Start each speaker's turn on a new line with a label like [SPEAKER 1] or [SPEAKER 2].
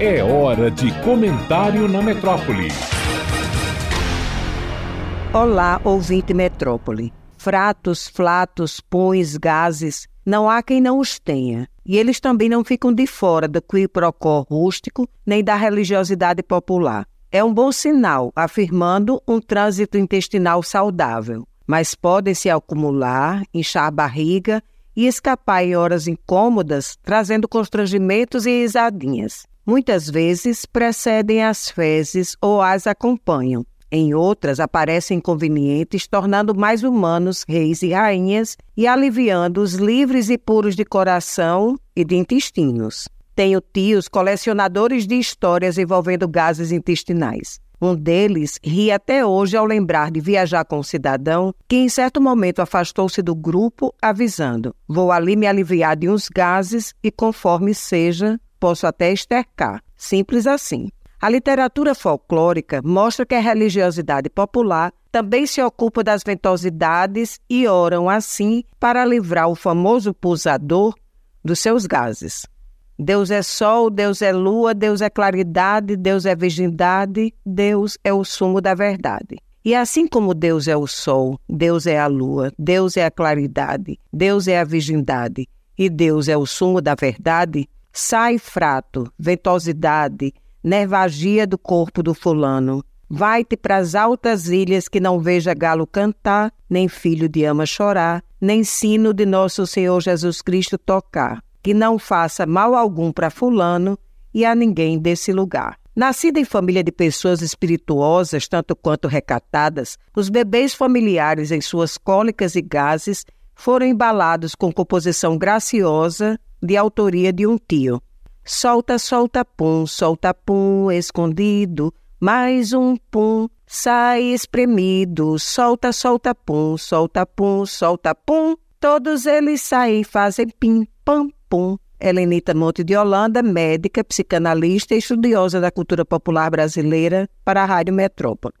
[SPEAKER 1] É hora de comentário na metrópole.
[SPEAKER 2] Olá, ouvinte metrópole. Fratos, flatos, pões, gases, não há quem não os tenha. E eles também não ficam de fora do quiprocó rústico nem da religiosidade popular. É um bom sinal, afirmando um trânsito intestinal saudável, mas podem se acumular, inchar a barriga e escapar em horas incômodas, trazendo constrangimentos e risadinhas muitas vezes precedem as fezes ou as acompanham. Em outras, aparecem inconvenientes, tornando mais humanos reis e rainhas e aliviando os livres e puros de coração e de intestinos. Tenho tios colecionadores de histórias envolvendo gases intestinais. Um deles ri até hoje ao lembrar de viajar com um cidadão que, em certo momento, afastou-se do grupo, avisando: Vou ali me aliviar de uns gases e, conforme seja, posso até estercar. Simples assim. A literatura folclórica mostra que a religiosidade popular também se ocupa das ventosidades e oram assim para livrar o famoso pulsador dos seus gases. Deus é sol, Deus é lua, Deus é claridade, Deus é virgindade, Deus é o sumo da verdade. E assim como Deus é o sol, Deus é a lua, Deus é a claridade, Deus é a virgindade e Deus é o sumo da verdade, Sai frato, ventosidade, nervagia do corpo do fulano. Vai-te pras altas ilhas que não veja galo cantar, nem filho de ama chorar, nem sino de nosso Senhor Jesus Cristo tocar. Que não faça mal algum para fulano e a ninguém desse lugar. Nascida em família de pessoas espirituosas, tanto quanto recatadas, os bebês familiares em suas cólicas e gases foram embalados com composição graciosa de autoria de um tio. Solta, solta, pum, solta, pum, escondido, mais um pum, sai espremido, solta, solta, pum, solta, pum, solta, pum. Todos eles saem, fazem pim, pam, pum. Helenita Monte de Holanda, médica, psicanalista e estudiosa da cultura popular brasileira para a Rádio Metrópole.